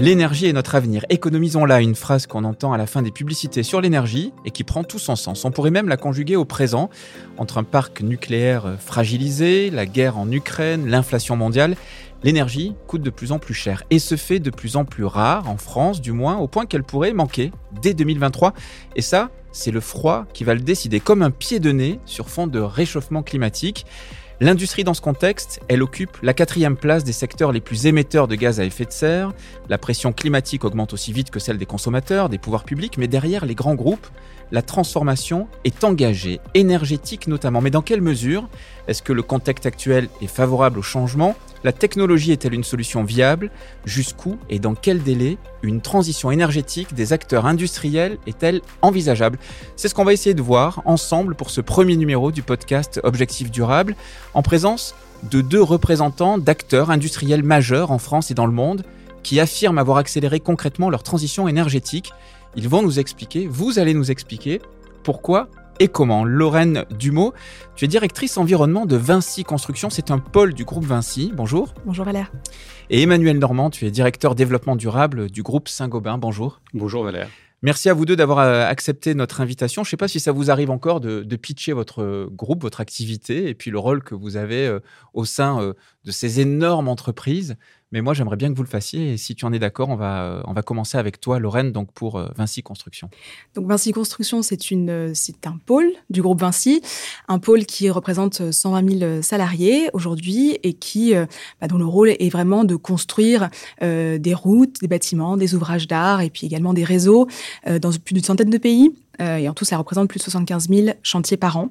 L'énergie est notre avenir. Économisons-la, une phrase qu'on entend à la fin des publicités sur l'énergie et qui prend tout son sens. On pourrait même la conjuguer au présent, entre un parc nucléaire fragilisé, la guerre en Ukraine, l'inflation mondiale. L'énergie coûte de plus en plus cher et se fait de plus en plus rare, en France du moins, au point qu'elle pourrait manquer dès 2023. Et ça, c'est le froid qui va le décider, comme un pied de nez sur fond de réchauffement climatique. L'industrie dans ce contexte, elle occupe la quatrième place des secteurs les plus émetteurs de gaz à effet de serre. La pression climatique augmente aussi vite que celle des consommateurs, des pouvoirs publics, mais derrière les grands groupes, la transformation est engagée, énergétique notamment. Mais dans quelle mesure Est-ce que le contexte actuel est favorable au changement? La technologie est-elle une solution viable? Jusqu'où et dans quel délai une transition énergétique des acteurs industriels est-elle envisageable? C'est ce qu'on va essayer de voir ensemble pour ce premier numéro du podcast Objectif Durable, en présence de deux représentants d'acteurs industriels majeurs en France et dans le monde qui affirment avoir accéléré concrètement leur transition énergétique ils vont nous expliquer, vous allez nous expliquer pourquoi et comment. Lorraine Dumont, tu es directrice environnement de Vinci Construction, c'est un pôle du groupe Vinci. Bonjour. Bonjour Valère. Et Emmanuel Normand, tu es directeur développement durable du groupe Saint-Gobain. Bonjour. Bonjour Valère. Merci à vous deux d'avoir euh, accepté notre invitation. Je ne sais pas si ça vous arrive encore de, pitcher votre groupe, votre activité et puis le rôle que vous avez euh, au sein euh, de ces énormes entreprises. Mais moi, j'aimerais bien que vous le fassiez. Et si tu en es d'accord, on va, euh, on va commencer avec toi, Lorraine, donc pour euh, Vinci Construction. Donc Vinci Construction, c'est une, euh, un pôle du groupe Vinci, un pôle qui représente 120 000 salariés aujourd'hui et qui, bah, dont le rôle est vraiment de construire des routes, des bâtiments, des ouvrages d'art et puis également des réseaux dans plus d'une centaine de pays. et en tout, ça représente plus de 75 000 chantiers par an.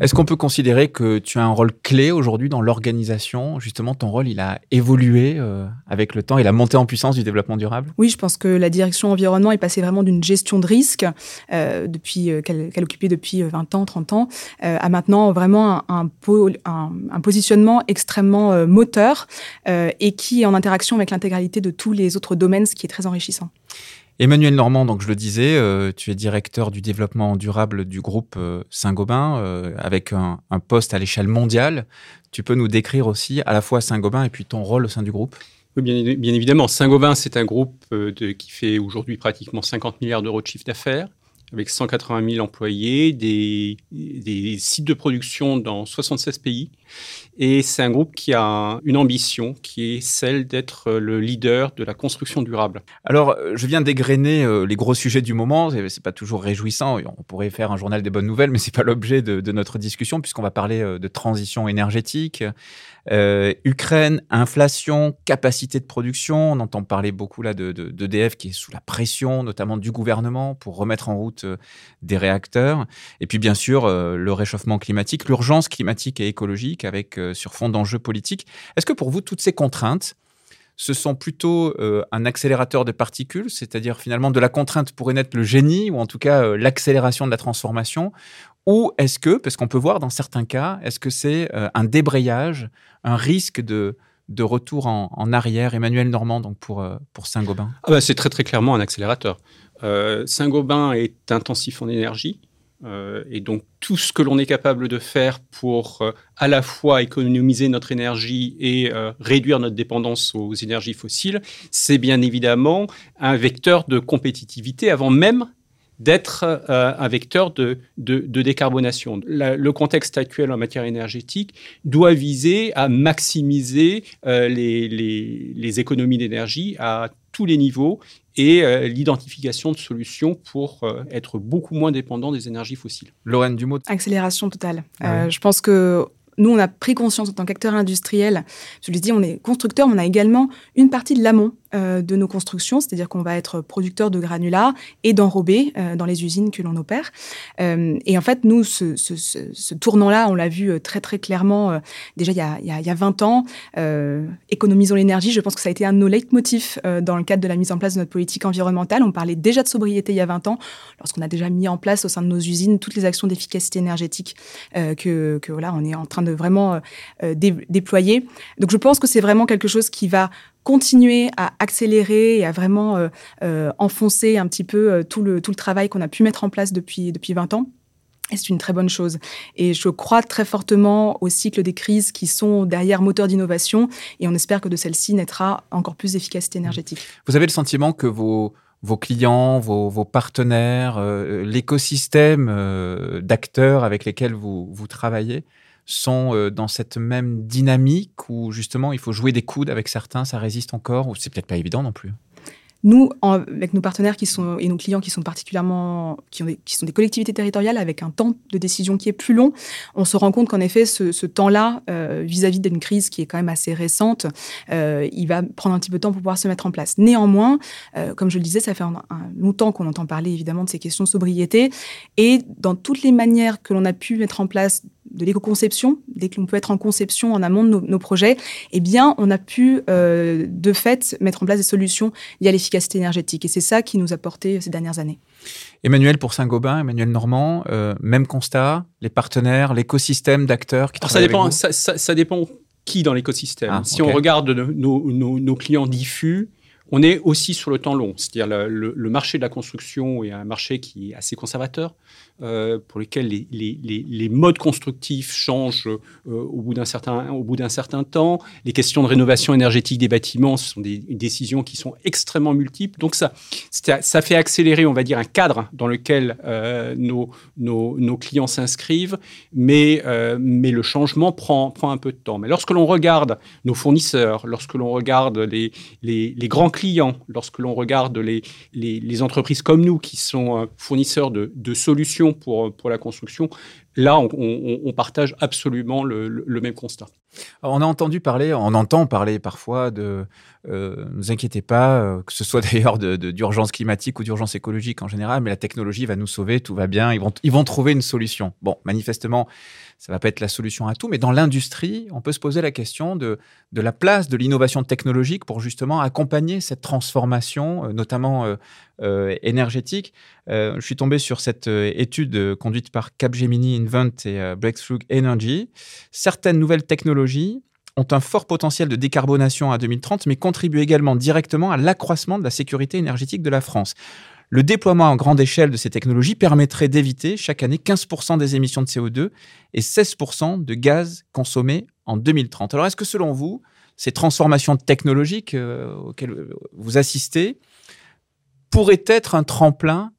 Est-ce qu'on peut considérer que tu as un rôle clé aujourd'hui dans l'organisation? Justement, ton rôle, il a évolué euh, avec le temps et la montée en puissance du développement durable? Oui, je pense que la direction environnement est passée vraiment d'une gestion de risque euh, depuis euh, qu'elle occupait depuis 20 ans, 30 ans, à maintenant vraiment un, un positionnement extrêmement moteur et qui est en interaction avec l'intégralité de tous les autres domaines, ce qui est très enrichissant. Emmanuel Normand, donc je le disais, euh, tu es directeur du développement durable du groupe euh, Saint-Gobain, euh, avec un, poste à l'échelle mondiale. Tu peux nous décrire aussi à la fois Saint-Gobain et puis ton rôle au sein du groupe? Oui, bien, évidemment. Saint-Gobain, c'est un groupe qui fait aujourd'hui pratiquement 50 milliards d'euros de chiffre d'affaires avec 180 000 employés, des, sites de production dans 76 pays. Et c'est un groupe qui a une ambition qui est celle d'être le leader de la construction durable. Alors, euh, je viens d'égrener euh, les gros sujets du moment. C'est pas toujours réjouissant. On pourrait faire un journal des bonnes nouvelles, mais c'est pas l'objet de, notre discussion puisqu'on va parler euh, de transition énergétique, Ukraine, inflation, capacité de production. On entend parler beaucoup là de, d'EDF qui est sous la pression, notamment du gouvernement, pour remettre en route des réacteurs. Et puis bien sûr le réchauffement climatique, l'urgence climatique et écologique, avec sur fond d'enjeux politiques. Est-ce que pour vous toutes ces contraintes ce sont plutôt un accélérateur de particules, c'est-à-dire finalement de la contrainte pourrait naître le génie, ou en tout cas l'accélération de la transformation, ou est-ce que, parce qu'on peut voir dans certains cas, est-ce que c'est euh, un débrayage, un risque de, de retour en, arrière? Emmanuel Normand, donc pour, euh, pour Saint-Gobain ah bah, C'est très très clairement un accélérateur. Euh, Saint-Gobain est intensif en énergie. Et donc tout ce que l'on est capable de faire pour à la fois économiser notre énergie et réduire notre dépendance aux énergies fossiles, c'est bien évidemment un vecteur de compétitivité avant même d'être euh, un vecteur de, décarbonation. le contexte actuel en matière énergétique doit viser à maximiser euh, les, économies d'énergie à tous les niveaux et euh, l'identification de solutions pour être beaucoup moins dépendant des énergies fossiles. Lorraine Dumont. Accélération totale. Ah je pense que nous, on a pris conscience en tant qu'acteur industriel, je le dis, on est constructeur, mais on a également une partie de l'amont euh, de nos constructions, c'est-à-dire qu'on va être producteur de granulats et d'enrobés euh, dans les usines que l'on opère. Euh, et en fait, nous, ce, tournant-là, on l'a vu très très clairement déjà il y, a, il, y a, 20 ans. économisons l'énergie, je pense que ça a été un de nos leitmotifs dans le cadre de la mise en place de notre politique environnementale. On parlait déjà de sobriété il y a 20 ans, lorsqu'on a déjà mis en place au sein de nos usines toutes les actions d'efficacité énergétique que, que, voilà, on est en train de vraiment déployer. Donc je pense que c'est vraiment quelque chose qui va continuer à accélérer et à vraiment euh, euh, enfoncer un petit peu euh, tout, le, tout le travail qu'on a pu mettre en place depuis, depuis 20 ans. Et c'est une très bonne chose. Et je crois très fortement au cycle des crises qui sont derrière moteur d'innovation. Et on espère que de celle-ci naîtra encore plus d'efficacité énergétique. Vous avez le sentiment que vos, vos clients, vos, partenaires, euh, l'écosystème d'acteurs avec lesquels vous, vous travaillez sont euh, dans cette même dynamique où justement il faut jouer des coudes avec certains, ça résiste encore, ou c'est peut-être pas évident non plus? Nous, avec nos partenaires qui sont, et nos clients qui sont particulièrement, qui, qui sont des collectivités territoriales avec un temps de décision qui est plus long, on se rend compte qu'en effet, ce, temps-là, euh, vis-à-vis d'une crise qui est quand même assez récente, euh, il va prendre un petit peu de temps pour pouvoir se mettre en place. Néanmoins, comme je le disais, ça fait un, longtemps qu'on entend parler évidemment de ces questions de sobriété, et dans toutes les manières que l'on a pu mettre en place de l'éco-conception, dès que l'on peut être en conception en amont de nos, projets, eh bien, on a pu euh, de fait mettre en place des solutions liées à l'efficacité énergétique. Et c'est ça qui nous a porté ces dernières années. Emmanuel pour Saint-Gobain, Emmanuel Normand, euh, même constat, les partenaires, l'écosystème d'acteurs qui ça dépend, ça, dépend qui dans l'écosystème. Ah, si on regarde nos, nos clients diffus, on est aussi sur le temps long, c'est-à-dire le, marché de la construction est un marché qui est assez conservateur, euh, pour lequel les, modes constructifs changent euh, au bout d'un certain, temps. Les questions de rénovation énergétique des bâtiments, ce sont des décisions qui sont extrêmement multiples. Donc ça, ça fait accélérer, on va dire, un cadre dans lequel euh, nos, clients s'inscrivent, mais, le changement prend, un peu de temps. Mais lorsque l'on regarde nos fournisseurs, lorsque l'on regarde les grands clients, lorsque l'on regarde les, entreprises comme nous qui sont euh, fournisseurs de, solutions pour, pour la construction, là, on, partage absolument le, même constat. On a entendu parler, on entend parler parfois de euh, ne vous inquiétez pas, euh, que ce soit d'ailleurs d'urgence climatique ou d'urgence écologique en général, mais la technologie va nous sauver, tout va bien, ils vont, ils vont trouver une solution. Bon, manifestement, ça va pas être la solution à tout, mais dans l'industrie, on peut se poser la question de, de la place de l'innovation technologique pour justement accompagner cette transformation, euh, notamment énergétique. je suis tombé sur cette étude conduite par Capgemini Invent et Breakthrough Energy. Certaines nouvelles technologies ont un fort potentiel de décarbonation à 2030, mais contribuent également directement à l'accroissement de la sécurité énergétique de la France. Le déploiement en grande échelle de ces technologies permettrait d'éviter chaque année 15% des émissions de CO2 et 16% de gaz consommés en 2030. Alors est-ce que selon vous, ces transformations technologiques euh, auxquelles vous assistez pourraient être un tremplin,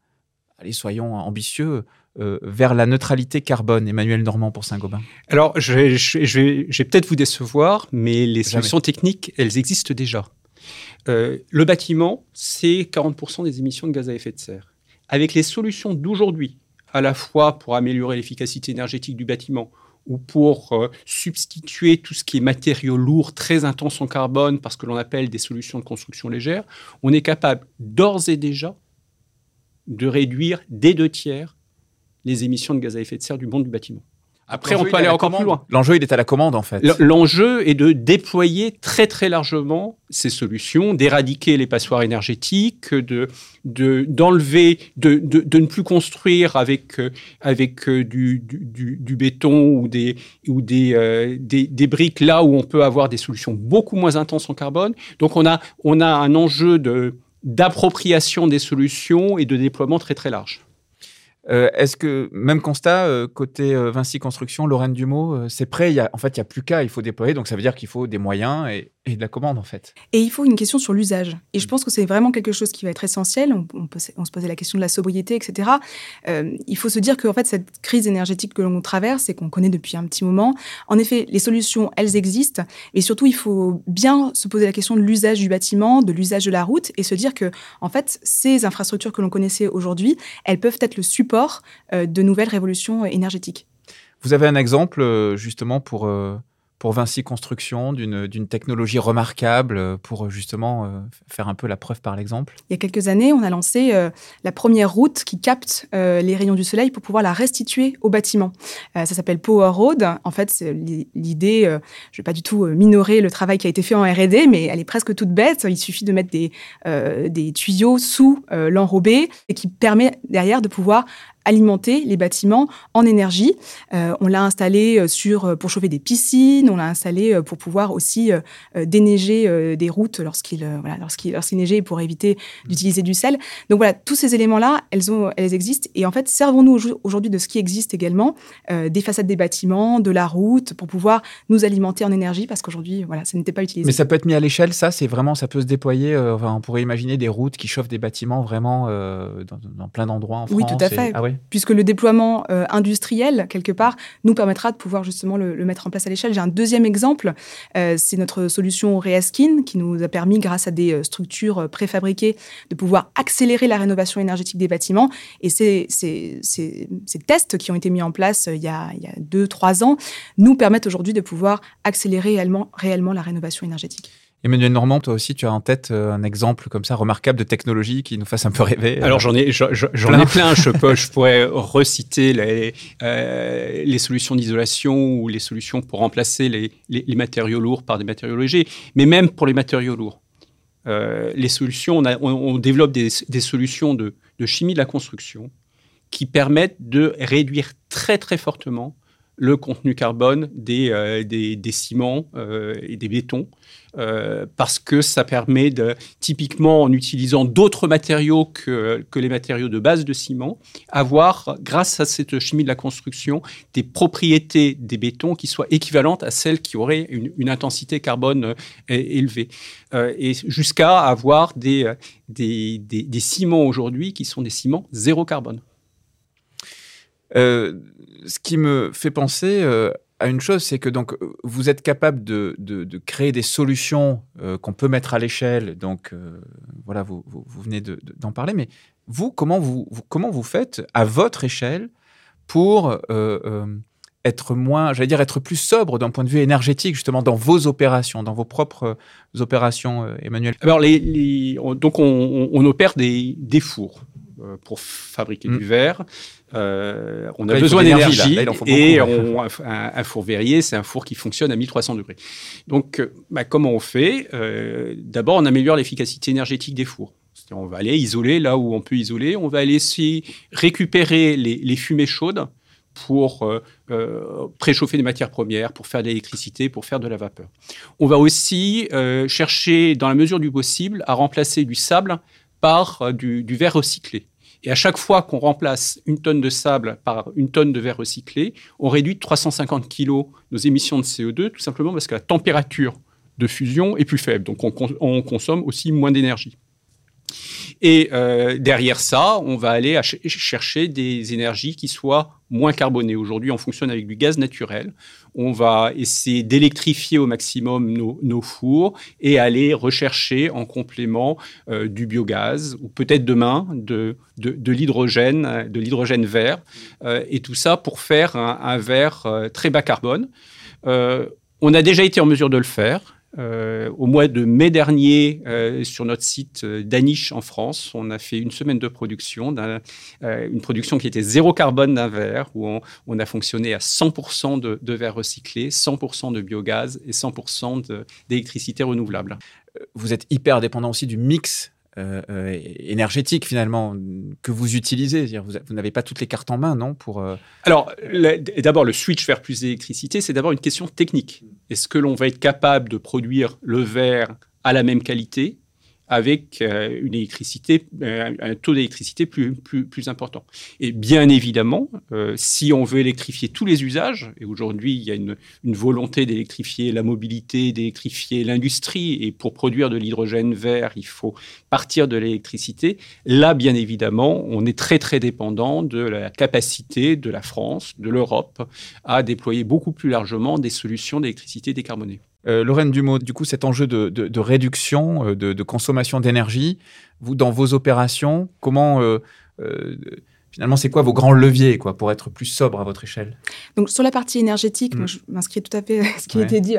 allez soyons ambitieux, euh, vers la neutralité carbone, Emmanuel Normand pour Saint-Gobain Alors, je vais, je peut-être vous décevoir, mais les solutions techniques, elles existent déjà. Euh, le bâtiment, c'est 40% des émissions de gaz à effet de serre. Avec les solutions d'aujourd'hui, à la fois pour améliorer l'efficacité énergétique du bâtiment ou pour euh, substituer tout ce qui est matériaux lourds, très intenses en carbone, parce que l'on appelle des solutions de construction légère, on est capable d'ores et déjà de réduire des deux tiers les émissions de gaz à effet de serre du monde du bâtiment. Après, on peut aller encore plus loin. L'enjeu, il est à la commande, en fait. L'enjeu est de déployer très, très largement ces solutions, d'éradiquer les passoires énergétiques, de d'enlever, de, de, ne plus construire avec, euh, avec euh, du, du, du, béton ou, des, ou des, euh, des, des, briques là où on peut avoir des solutions beaucoup moins intenses en carbone. Donc, on a, on a un enjeu d'appropriation des solutions et de déploiement très, très large. Euh, est-ce que, même constat, euh, côté euh, Vinci Construction, Lorraine Dumont, c'est prêt y a, En fait, il n'y a plus qu'à, il faut déployer. Donc, ça veut dire qu'il faut des moyens et, de la commande, en fait. Et il faut une question sur l'usage. Et je pense que c'est vraiment quelque chose qui va être essentiel. On, peut, on se posait la question de la sobriété, etc. il faut se dire que, en fait, cette crise énergétique que l'on traverse et qu'on connaît depuis un petit moment, en effet, les solutions, elles existent. Et surtout, il faut bien se poser la question de l'usage du bâtiment, de l'usage de la route et se dire que, en fait, ces infrastructures que l'on connaissait aujourd'hui, elles peuvent être le support euh, de nouvelles révolutions énergétiques. Vous avez un exemple euh, justement pour euh, pour Vinci Construction, d'une technologie remarquable pour justement euh, faire un peu la preuve par l'exemple Il y a quelques années, on a lancé euh, la première route qui capte euh, les rayons du soleil pour pouvoir la restituer au bâtiment. ça s'appelle Power Road. En fait, l'idée, je ne vais pas du tout minorer le travail qui a été fait en R&D, mais elle est presque toute bête. Il suffit de mettre des, des tuyaux sous l'enrobé et qui permet derrière de pouvoir alimenter les bâtiments en énergie. on l'a installé sur, pour chauffer des piscines, on l'a installé pour pouvoir aussi déneiger des routes lorsqu'il voilà, lorsqu'il lorsqu'il neigeait pour éviter d'utiliser du sel. Donc voilà, tous ces éléments-là, elles, ont, elles existent. Et en fait, servons-nous aujourd'hui de ce qui existe également, des façades des bâtiments, de la route, pour pouvoir nous alimenter en énergie, parce qu'aujourd'hui, voilà, ça n'était pas utilisé. Mais ça peut être mis à l'échelle, ça, c'est vraiment, ça peut se déployer. enfin, on pourrait imaginer des routes qui chauffent des bâtiments vraiment dans, plein d'endroits en France. Oui, tout à fait. Ah Puisque le déploiement industriel, quelque part, nous permettra de pouvoir justement le, mettre en place à l'échelle. J'ai un deuxième exemple, c'est notre solution Reaskin, qui nous a permis, grâce à des structures préfabriquées, de pouvoir accélérer la rénovation énergétique des bâtiments. Et ces, ces, tests qui ont été mis en place il y a, il y a deux, trois ans nous permettent aujourd'hui de pouvoir accélérer réellement la rénovation énergétique. Emmanuel Normand, toi aussi, tu as en tête euh, un exemple comme ça remarquable de technologie qui nous fasse un peu rêver. Alors j'en ai, j'en ai plein. Je, peux, je pourrais reciter les, euh, les solutions d'isolation ou les solutions pour remplacer les, les, matériaux lourds par des matériaux légers, mais même pour les matériaux lourds. Euh, les solutions, on, on, développe des, des solutions de, de, chimie de la construction qui permettent de réduire très très fortement le contenu carbone des, euh, des, ciments euh, et des bétons, euh, parce que ça permet de, typiquement en utilisant d'autres matériaux que, que les matériaux de base de ciment, avoir, grâce à cette chimie de la construction, des propriétés des bétons qui soient équivalentes à celles qui auraient une, une intensité carbone élevée. et jusqu'à avoir des, des, des, des ciments aujourd'hui qui sont des ciments zéro carbone. Euh, ce qui me fait penser euh, à une chose, c'est que donc vous êtes capable de, créer des solutions euh, qu'on peut mettre à l'échelle. Donc voilà, vous, venez d'en parler, mais vous comment vous, faites à votre échelle pour être moins, j'allais dire, être plus sobre d'un point de vue énergétique, justement, dans vos opérations, dans vos propres opérations, Emmanuel? Alors, donc, on, opère des fours pour fabriquer du mm. verre. Euh, on a besoin d'énergie et un, four verrier, c'est un four qui fonctionne à 1300 degrés. Donc, euh, bah, comment on fait? Euh, D'abord, on améliore l'efficacité énergétique des fours. On va aller isoler là où on peut isoler. On va aller aussi récupérer les, fumées chaudes pour préchauffer des matières premières, pour faire de l'électricité, pour faire de la vapeur. On va aussi chercher, dans la mesure du possible, à remplacer du sable par du verre recyclé. Et à chaque fois qu'on remplace une tonne de sable par une tonne de verre recyclé, on réduit de 350 kg nos émissions de CO2, tout simplement parce que la température de fusion est plus faible. Donc on, on consomme aussi moins d'énergie. Et euh, derrière ça, on va aller chercher des énergies qui soient moins carbonées. Aujourd'hui, on fonctionne avec du gaz naturel. On va essayer d'électrifier au maximum nos, fours et aller rechercher en complément euh, du biogaz ou peut-être demain de, l'hydrogène, de l'hydrogène vert. Euh, et tout ça pour faire un, un verre très bas carbone. on a déjà été en mesure de le faire. Euh, au mois de mai dernier, euh, sur notre site euh, Danish en France, on a fait une semaine de production, une production qui était zéro carbone d'un verre, où on, a fonctionné à 100% de, de verre recyclé, 100% de biogaz et 100% d'électricité renouvelable. Vous êtes hyper dépendant aussi du mix euh, énergétique finalement que vous utilisez Vous, vous n'avez pas toutes les cartes en main, non pour, euh, Alors, d'abord, le switch vers plus d'électricité, c'est d'abord une question technique. Est-ce que l'on va être capable de produire le verre à la même qualité avec euh, euh, un taux d'électricité plus, important. Et bien évidemment, euh, si on veut électrifier tous les usages, et aujourd'hui il y a une, une volonté d'électrifier la mobilité, d'électrifier l'industrie, et pour produire de l'hydrogène vert, il faut partir de l'électricité, là bien évidemment, on est très très dépendant de la capacité de la France, de l'Europe, à déployer beaucoup plus largement des solutions d'électricité décarbonée. Euh, Lorraine Dumont, du coup, cet enjeu de, réduction, euh, de, consommation d'énergie, vous, dans vos opérations, comment, euh, finalement, c'est quoi vos grands leviers quoi, pour être plus sobre à votre échelle? Donc, sur la partie énergétique, moi, mm. je m'inscris tout à fait à ce qui a été dit.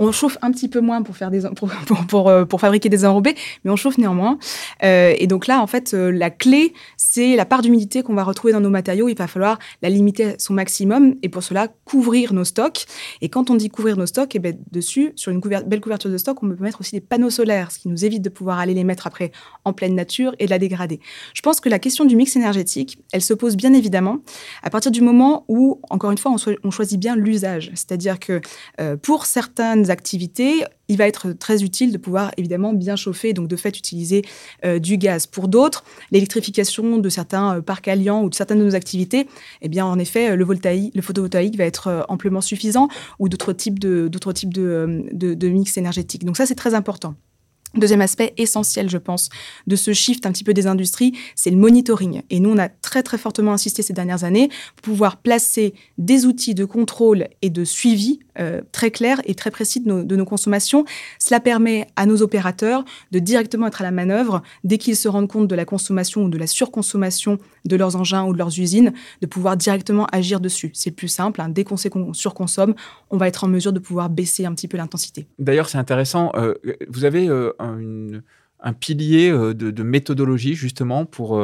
On chauffe un petit peu moins des, pour, fabriquer des enrobés, mais on chauffe néanmoins. et donc là, en fait, la clé, c'est la part d'humidité qu'on va retrouver dans nos matériaux. Il va falloir la limiter à son maximum et pour cela, couvrir nos stocks. Et quand on dit couvrir nos stocks, et eh bien, dessus, sur une belle couverture de stock, on peut mettre aussi des panneaux solaires, ce qui nous évite de pouvoir aller les mettre après en pleine nature et de la dégrader. Je pense que la question du mix énergétique, elle se pose bien évidemment à partir du moment où, encore une fois, on, choisit bien l'usage. C'est-à-dire que euh, pour certaines activités, il va être très utile de pouvoir évidemment bien chauffer, donc de fait utiliser euh, du gaz. Pour d'autres, l'électrification de certains euh, parcs alliants ou de certaines de nos activités, eh bien en effet, le, voltaïque, le photovoltaïque va être euh, amplement suffisant ou d'autres types de, de, mix énergétiques. Donc ça, c'est très important. Deuxième aspect essentiel, je pense, de ce shift un petit peu des industries, c'est le monitoring. Et nous, on a très très fortement insisté ces dernières années pour pouvoir placer des outils de contrôle et de suivi euh, très clairs et très précis de nos, consommations. Cela permet à nos opérateurs de directement être à la manœuvre dès qu'ils se rendent compte de la consommation ou de la surconsommation de leurs engins ou de leurs usines, de pouvoir directement agir dessus. C'est plus simple. Hein. Dès qu'on sait qu'on surconsomme, on va être en mesure de pouvoir baisser un petit peu l'intensité. D'ailleurs, c'est intéressant. Euh, vous avez euh, un pilier euh, de, méthodologie justement pour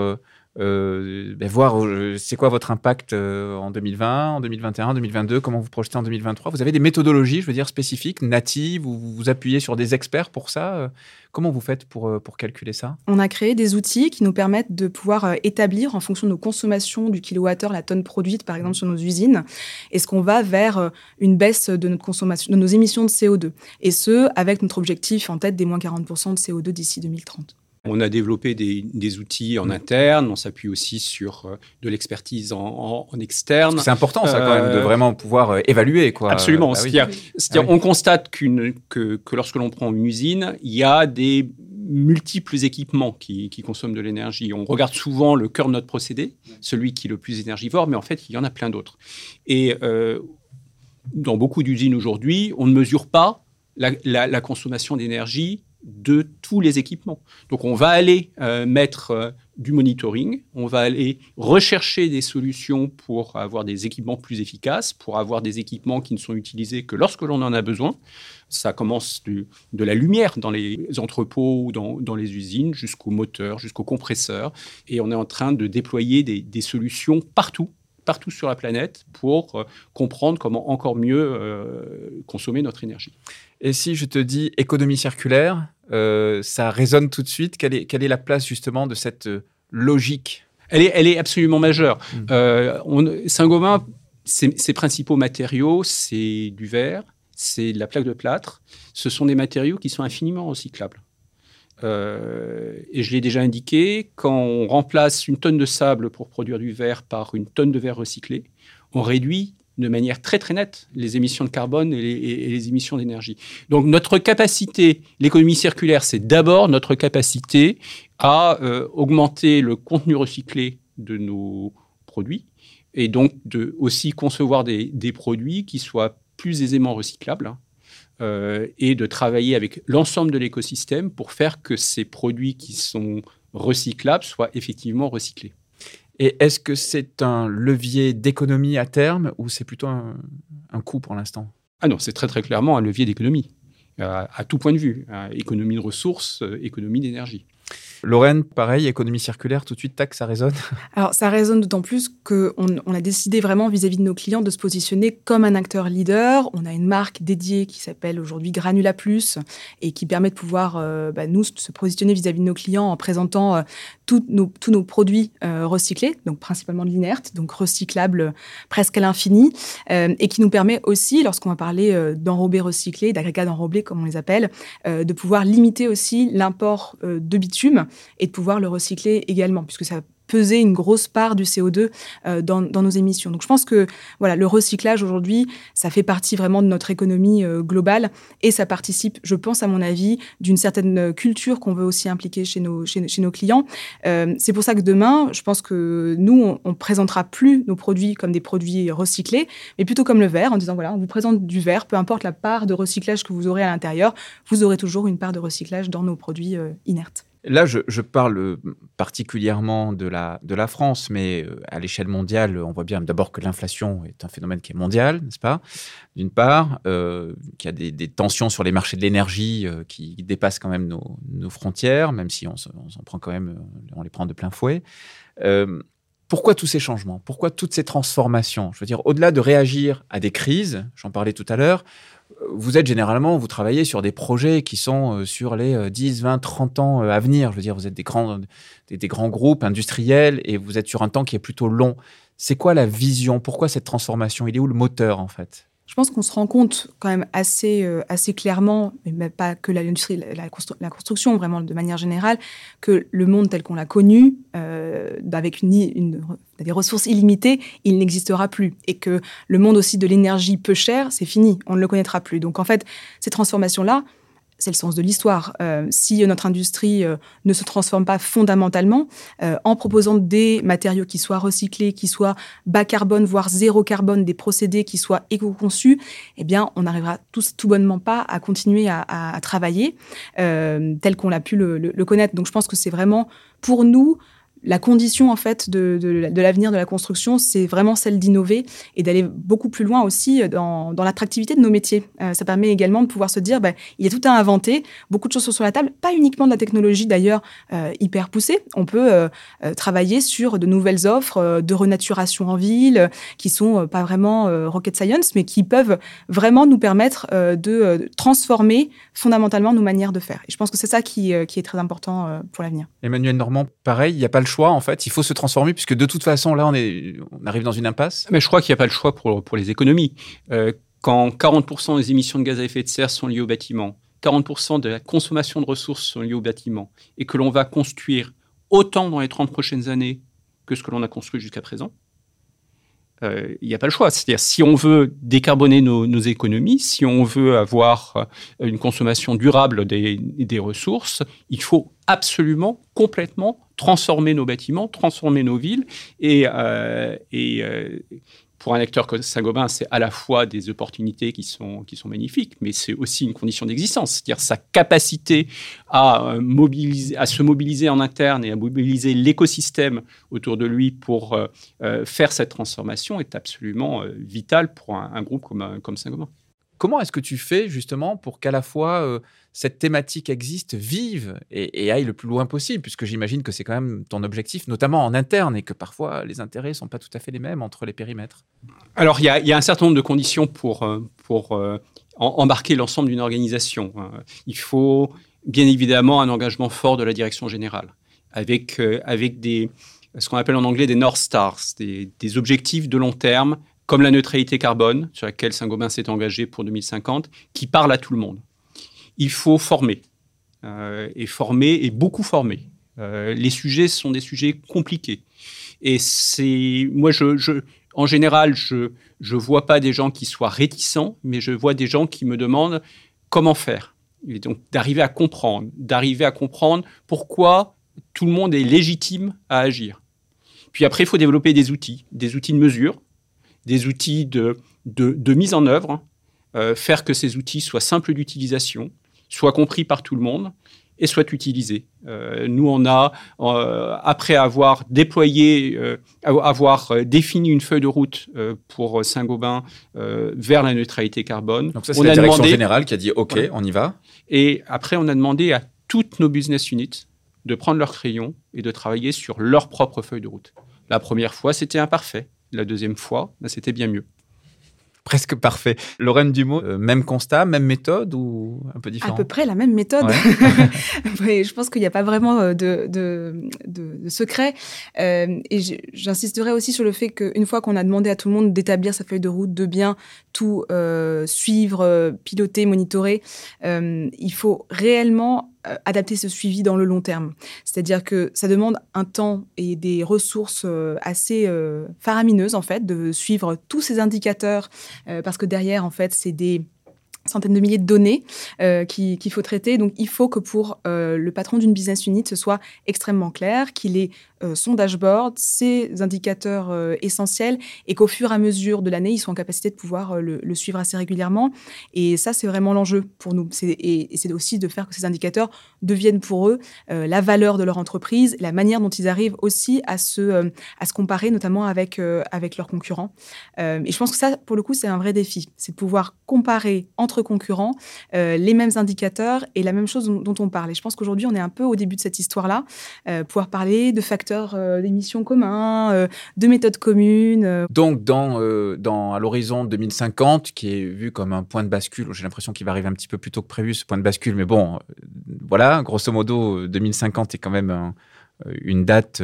euh, euh, ben, voir c'est quoi votre impact en 2020, en 2021, en 2022, comment vous projetez en 2023. Vous avez des méthodologies, je veux dire, spécifiques, natives, ou vous vous appuyez sur des experts pour ça? Comment vous faites pour, euh, pour calculer ça? On a créé des outils qui nous permettent de pouvoir euh, établir en fonction de nos consommations du kilowattheure, la tonne produite par exemple sur nos usines, est-ce qu'on va vers euh, une baisse de notre consommation, de nos émissions de CO2 Et ce, avec notre objectif en tête des moins 40% de CO2 d'ici 2030. On a développé des, outils en interne, on s'appuie aussi sur euh, de l'expertise en, externe. C'est important ça quand même de euh, vraiment pouvoir euh, évaluer. Quoi. Absolument. Bah c'est-à-dire, ah on constate que, que, lorsque l'on prend une usine, il y a des multiples équipements qui, consomment de l'énergie. On regarde souvent le cœur de notre procédé, celui qui est le plus énergivore, mais en fait, il y en a plein d'autres. Et dans beaucoup d'usines aujourd'hui, on ne mesure pas la consommation d'énergie de tous les équipements. Donc on va aller euh, mettre euh, du monitoring, on va aller rechercher des solutions pour avoir des équipements plus efficaces, pour avoir des équipements qui ne sont utilisés que lorsque l'on en a besoin. Ça commence de la lumière dans les entrepôts ou dans, les usines jusqu'au moteur, jusqu'au compresseur. Et on est en train de déployer des, solutions partout partout sur la planète pour euh, comprendre comment encore mieux consommer notre énergie. Et si je te dis économie circulaire, euh, ça résonne tout de suite. Quelle est, quelle est la place justement de cette euh, logique? Elle est, elle est absolument majeure. Mmh. Euh, Saint-Gobain, ses, principaux matériaux, c'est du verre, c'est de la plaque de plâtre. Ce sont des matériaux qui sont infiniment recyclables. Et je l'ai déjà indiqué, quand on remplace une tonne de sable pour produire du verre par une tonne de verre recyclé, on réduit de manière très très nette les émissions de carbone et les, émissions d'énergie. Donc notre capacité, l'économie circulaire, c'est d'abord notre capacité à euh, augmenter le contenu recyclé de nos produits et donc de aussi concevoir des, produits qui soient plus aisément recyclables euh, et de travailler avec l'ensemble de l'écosystème pour faire que ces produits qui sont recyclables soient effectivement recyclés. Et est-ce que c'est un levier d'économie à terme ou c'est plutôt un, coût pour l'instant? Ah non, c'est très très clairement un levier d'économie, à, à, tout point de vue. économie de ressources, euh, économie d'énergie. Lorraine, pareil, économie circulaire, tout de suite, tac, ça résonne Alors, ça résonne d'autant plus qu'on on a décidé vraiment vis-à-vis de nos clients de se positionner comme un acteur leader. On a une marque dédiée qui s'appelle aujourd'hui Granula Plus et qui permet de pouvoir, euh, bah, nous, se positionner vis-à-vis de nos clients en présentant euh, tous, nos, produits euh, recyclés, donc principalement de l'inerte, donc recyclables presque à l'infini, et qui nous permet aussi, lorsqu'on va parler d'enrobés recyclés, d'agrégats d'enrobés, comme on les appelle, de pouvoir limiter aussi l'import de bitume et de pouvoir le recycler également, puisque ça peser une grosse part du CO2 euh, dans, nos émissions. Donc je pense que voilà, le recyclage aujourd'hui, ça fait partie vraiment de notre économie euh, globale et ça participe, je pense à mon avis, d'une certaine culture qu'on veut aussi impliquer chez nos, clients. Euh, c'est pour ça que demain, je pense que nous, on, ne présentera plus nos produits comme des produits recyclés, mais plutôt comme le verre, en disant voilà, on vous présente du verre, peu importe la part de recyclage que vous aurez à l'intérieur, vous aurez toujours une part de recyclage dans nos produits inertes. Là, je, parle particulièrement de la, France, mais euh, à l'échelle mondiale, on voit bien d'abord que l'inflation est un phénomène qui est mondial, n'est-ce pas? D'une part, euh, qu'il y a des, tensions sur les marchés de l'énergie euh, qui dépassent quand même nos, frontières, même si on, prend quand même, on les prend de plein fouet. pourquoi tous ces changements? Pourquoi toutes ces transformations? Je veux dire, au-delà de réagir à des crises, j'en parlais tout à l'heure, vous êtes généralement, vous travaillez sur des projets qui sont euh, sur les 10, 20, 30 ans euh, à venir. Je veux dire, vous êtes des grands, des, grands groupes industriels et vous êtes sur un temps qui est plutôt long. C'est quoi la vision? Pourquoi cette transformation? Il est où le moteur en fait? Je pense qu'on se rend compte quand même assez, euh, assez clairement, mais pas que l'industrie, la, construction, vraiment de manière générale, que le monde tel qu'on l'a connu, avec une, une, des ressources illimitées, il n'existera plus. Et que le monde aussi de l'énergie peu chère, c'est fini, on ne le connaîtra plus. Donc en fait, ces transformations-là, c'est le sens de l'histoire. Euh, si notre industrie euh, ne se transforme pas fondamentalement, euh, en proposant des matériaux qui soient recyclés, qui soient bas carbone, voire zéro carbone, des procédés qui soient éco-conçus, eh bien, on n'arrivera tout bonnement pas à continuer à, travailler tel qu'on l'a pu le, connaître. Donc, je pense que c'est vraiment pour nous la condition en fait de, l'avenir de la construction, c'est vraiment celle d'innover et d'aller beaucoup plus loin aussi dans, dans l'attractivité de nos métiers. Euh, ça permet également de pouvoir se dire, bah, il y a tout à inventer, beaucoup de choses sont sur la table, pas uniquement de la technologie d'ailleurs euh, hyper poussée. On peut euh, travailler sur de nouvelles offres de renaturation en ville qui sont pas vraiment rocket science, mais qui peuvent vraiment nous permettre de transformer fondamentalement nos manières de faire. Et je pense que c'est ça qui, qui, est très important pour l'avenir. Emmanuel Normand, pareil, il n'y a pas le choix, en fait. Il faut se transformer, puisque de toute façon, là, on, est, on arrive dans une impasse. Mais je crois qu'il n'y a pas le choix pour, pour les économies. Euh, quand 40% des émissions de gaz à effet de serre sont liées au bâtiment, 40% de la consommation de ressources sont liées au bâtiment, et que l'on va construire autant dans les 30 prochaines années que ce que l'on a construit jusqu'à présent, euh, il n'y a pas le choix. C'est-à-dire, si on veut décarboner nos, économies, si on veut avoir euh, une consommation durable des, des, ressources, il faut absolument, complètement transformer nos bâtiments, transformer nos villes. Et, euh, et pour un acteur comme Saint-Gobain, c'est à la fois des opportunités qui sont, qui sont magnifiques, mais c'est aussi une condition d'existence. C'est-à-dire sa capacité à, euh, mobiliser, à se mobiliser en interne et à mobiliser l'écosystème autour de lui pour euh, euh, faire cette transformation est absolument vitale pour un, groupe comme, comme Saint-Gobain. Comment est-ce que tu fais justement pour qu'à la fois cette thématique existe, vive et, aille le plus loin possible, puisque j'imagine que c'est quand même ton objectif, notamment en interne, et que parfois les intérêts ne sont pas tout à fait les mêmes entre les périmètres Alors il y, a un certain nombre de conditions pour, euh, euh, embarquer l'ensemble d'une organisation. Hein. Il faut bien évidemment un engagement fort de la direction générale, avec, avec des, ce qu'on appelle en anglais des North Stars, des, des objectifs de long terme comme la neutralité carbone, sur laquelle Saint-Gobain s'est engagé pour 2050, qui parle à tout le monde. Il faut former, euh, et former, et beaucoup former. Euh, les sujets sont des sujets compliqués. Et c'est, moi, je, en général, je ne vois pas des gens qui soient réticents, mais je vois des gens qui me demandent comment faire. Donc, d'arriver à comprendre, d'arriver à comprendre pourquoi tout le monde est légitime à agir. Puis après, il faut développer des outils, des outils de mesure, des outils de, de, mise en œuvre, euh, faire que ces outils soient simples d'utilisation, soient compris par tout le monde et soient utilisés. Euh, nous, on a, euh, après avoir déployé, avoir défini une feuille de route pour Saint-Gobain vers la neutralité carbone. Donc ça, c'est la direction générale qui a dit OK, on y va. Et après, on a demandé à toutes nos business units de prendre leur crayon et de travailler sur leur propre feuille de route. La première fois, c'était imparfait. La deuxième fois, bah, c'était bien mieux. Presque parfait. Lorraine Dumont, euh, même constat, même méthode ou un peu différent À peu près la même méthode. je pense qu'il n'y a pas vraiment euh, de, de, secret. Euh, et j'insisterai aussi sur le fait qu'une fois qu'on a demandé à tout le monde d'établir sa feuille de route, de bien tout suivre, piloter, monitorer, il faut réellement euh, adapter ce suivi dans le long terme. C'est-à-dire que ça demande un temps et des ressources euh, assez euh, faramineuses, en fait, de suivre tous ces indicateurs, parce que derrière, en fait, c'est des centaines de milliers de données qu'il faut traiter. Donc, il faut que pour le patron d'une business unit, ce soit extrêmement clair, qu'il ait son dashboard, ses indicateurs essentiels, et qu'au fur et à mesure de l'année, ils sont en capacité de pouvoir le, suivre assez régulièrement. Et ça, c'est vraiment l'enjeu pour nous. Et, c'est aussi de faire que ces indicateurs deviennent pour eux la valeur de leur entreprise, la manière dont ils arrivent aussi à se, à se comparer, notamment avec, avec leurs concurrents. et je pense que ça, pour le coup, c'est un vrai défi. C'est de pouvoir comparer entre concurrents les mêmes indicateurs et la même chose dont, on parle. Et je pense qu'aujourd'hui, on est un peu au début de cette histoire-là, euh, pouvoir parler de facteurs euh, d'émissions communs, euh, de méthodes communes. Donc, dans, dans, à l'horizon 2050, qui est vu comme un point de bascule, j'ai l'impression qu'il va arriver un petit peu plus tôt que prévu, ce point de bascule, mais bon, voilà, grosso modo, 2050 est quand même une date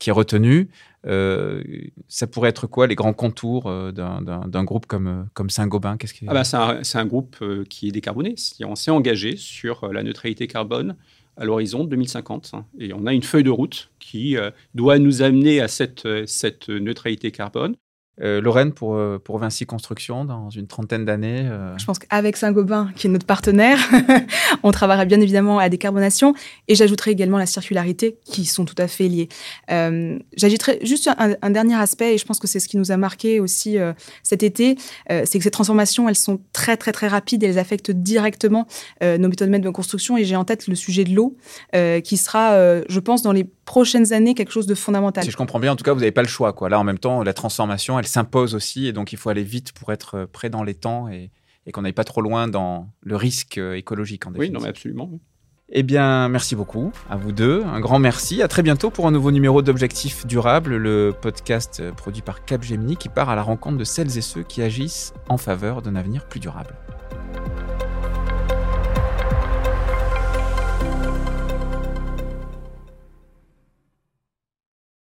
qui est retenue. Euh, ça pourrait être quoi les grands contours euh, d'un groupe comme, euh, comme Saint-Gobain? Qu'est-ce qui... ah bah, C'est un, groupe qui est décarboné. On s'est engagé sur la neutralité carbone à l'horizon 2050. Hein. et on a une feuille de route qui doit nous amener à cette, cette neutralité carbone. Euh, Lorraine pour, euh, pour Vinci Construction dans une trentaine d'années euh. Je pense qu'avec Saint-Gobain, qui est notre partenaire, on travaillera bien évidemment à la décarbonation et j'ajouterai également la circularité qui sont tout à fait liées. J'ajouterai juste un, dernier aspect et je pense que c'est ce qui nous a marqué aussi cet été, c'est que ces transformations, elles sont très très très rapides et elles affectent directement nos méthodes de construction et j'ai en tête le sujet de l'eau qui sera, je pense, dans les prochaines années quelque chose de fondamental. Si je comprends bien, en tout cas, vous n'avez pas le choix. Quoi. Là, en même temps, la transformation, elle s'impose aussi, et donc il faut aller vite pour être euh, prêt dans les temps et, qu'on n'aille pas trop loin dans le risque euh, écologique. En oui, non, mais absolument. Eh bien, merci beaucoup à vous deux. Un grand merci. À très bientôt pour un nouveau numéro d'Objectifs Durables, le podcast euh, produit par Capgemini qui part à la rencontre de celles et ceux qui agissent en faveur d'un avenir plus durable.